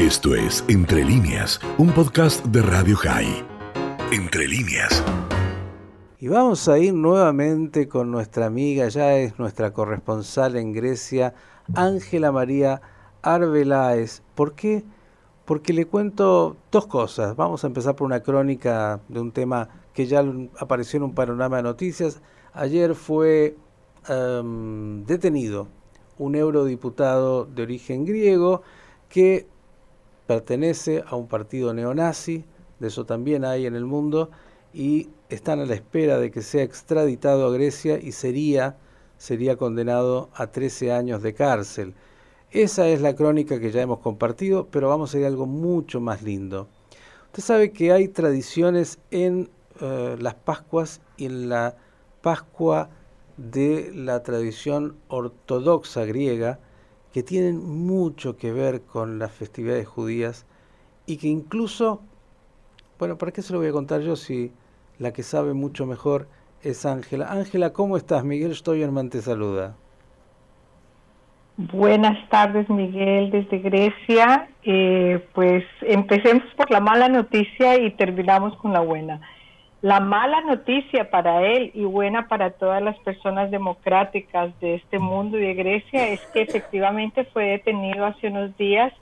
Esto es Entre líneas, un podcast de Radio High. Entre líneas. Y vamos a ir nuevamente con nuestra amiga, ya es nuestra corresponsal en Grecia, Ángela María Arbeláez. ¿Por qué? Porque le cuento dos cosas. Vamos a empezar por una crónica de un tema que ya apareció en un panorama de noticias. Ayer fue em, detenido un eurodiputado de origen griego que pertenece a un partido neonazi, de eso también hay en el mundo, y están a la espera de que sea extraditado a Grecia y sería, sería condenado a 13 años de cárcel. Esa es la crónica que ya hemos compartido, pero vamos a ir a algo mucho más lindo. Usted sabe que hay tradiciones en eh, las Pascuas y en la Pascua de la tradición ortodoxa griega, que tienen mucho que ver con las festividades judías y que incluso, bueno, ¿para qué se lo voy a contar yo si la que sabe mucho mejor es Ángela? Ángela, ¿cómo estás? Miguel Stoyerman te saluda. Buenas tardes, Miguel, desde Grecia. Eh, pues empecemos por la mala noticia y terminamos con la buena. La mala noticia para él y buena para todas las personas democráticas de este mundo y de Grecia es que efectivamente fue detenido hace unos días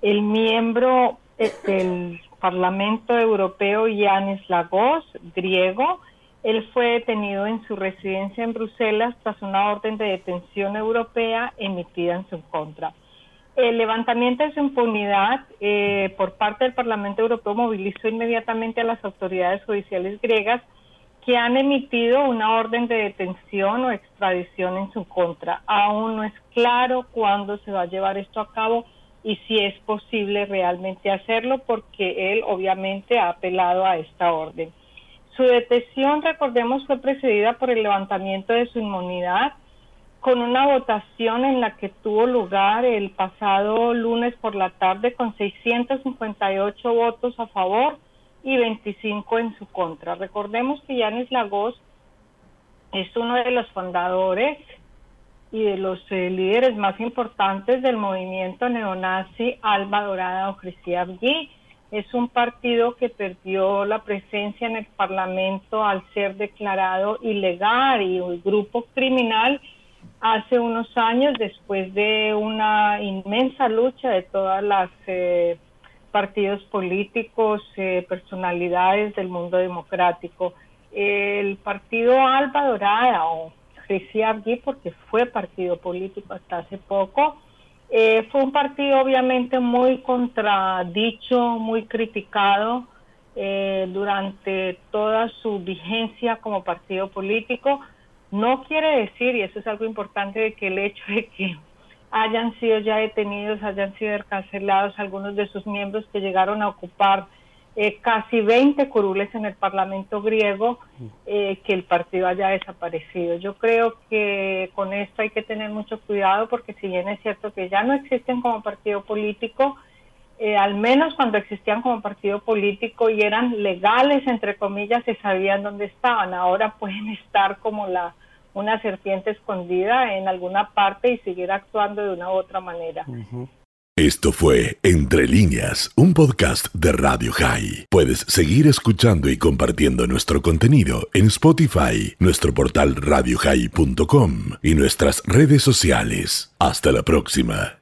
el miembro del Parlamento Europeo Yanis Lagos, griego. Él fue detenido en su residencia en Bruselas tras una orden de detención europea emitida en su contra. El levantamiento de su impunidad eh, por parte del Parlamento Europeo movilizó inmediatamente a las autoridades judiciales griegas que han emitido una orden de detención o extradición en su contra. Aún no es claro cuándo se va a llevar esto a cabo y si es posible realmente hacerlo porque él obviamente ha apelado a esta orden. Su detención, recordemos, fue precedida por el levantamiento de su inmunidad con una votación en la que tuvo lugar el pasado lunes por la tarde con 658 votos a favor y 25 en su contra. Recordemos que Yanis Lagos es uno de los fundadores y de los eh, líderes más importantes del movimiento neonazi Alba Dorada o Abgi. Es un partido que perdió la presencia en el Parlamento al ser declarado ilegal y un grupo criminal hace unos años, después de una inmensa lucha de todas las eh, partidos políticos, eh, personalidades del mundo democrático. El partido Alba Dorada, o Abgi, porque fue partido político hasta hace poco, eh, fue un partido obviamente muy contradicho, muy criticado durante toda su vigencia como partido político no quiere decir, y eso es algo importante, de que el hecho de que hayan sido ya detenidos, hayan sido encarcelados algunos de sus miembros que llegaron a ocupar eh, casi 20 curules en el Parlamento griego, eh, que el partido haya desaparecido. Yo creo que con esto hay que tener mucho cuidado porque si bien es cierto que ya no existen como partido político, eh, al menos cuando existían como partido político y eran legales, entre comillas, se sabían dónde estaban. Ahora pueden estar como la una serpiente escondida en alguna parte y seguir actuando de una u otra manera. Esto fue Entre líneas, un podcast de Radio High. Puedes seguir escuchando y compartiendo nuestro contenido en Spotify, nuestro portal radiohigh.com y nuestras redes sociales. Hasta la próxima.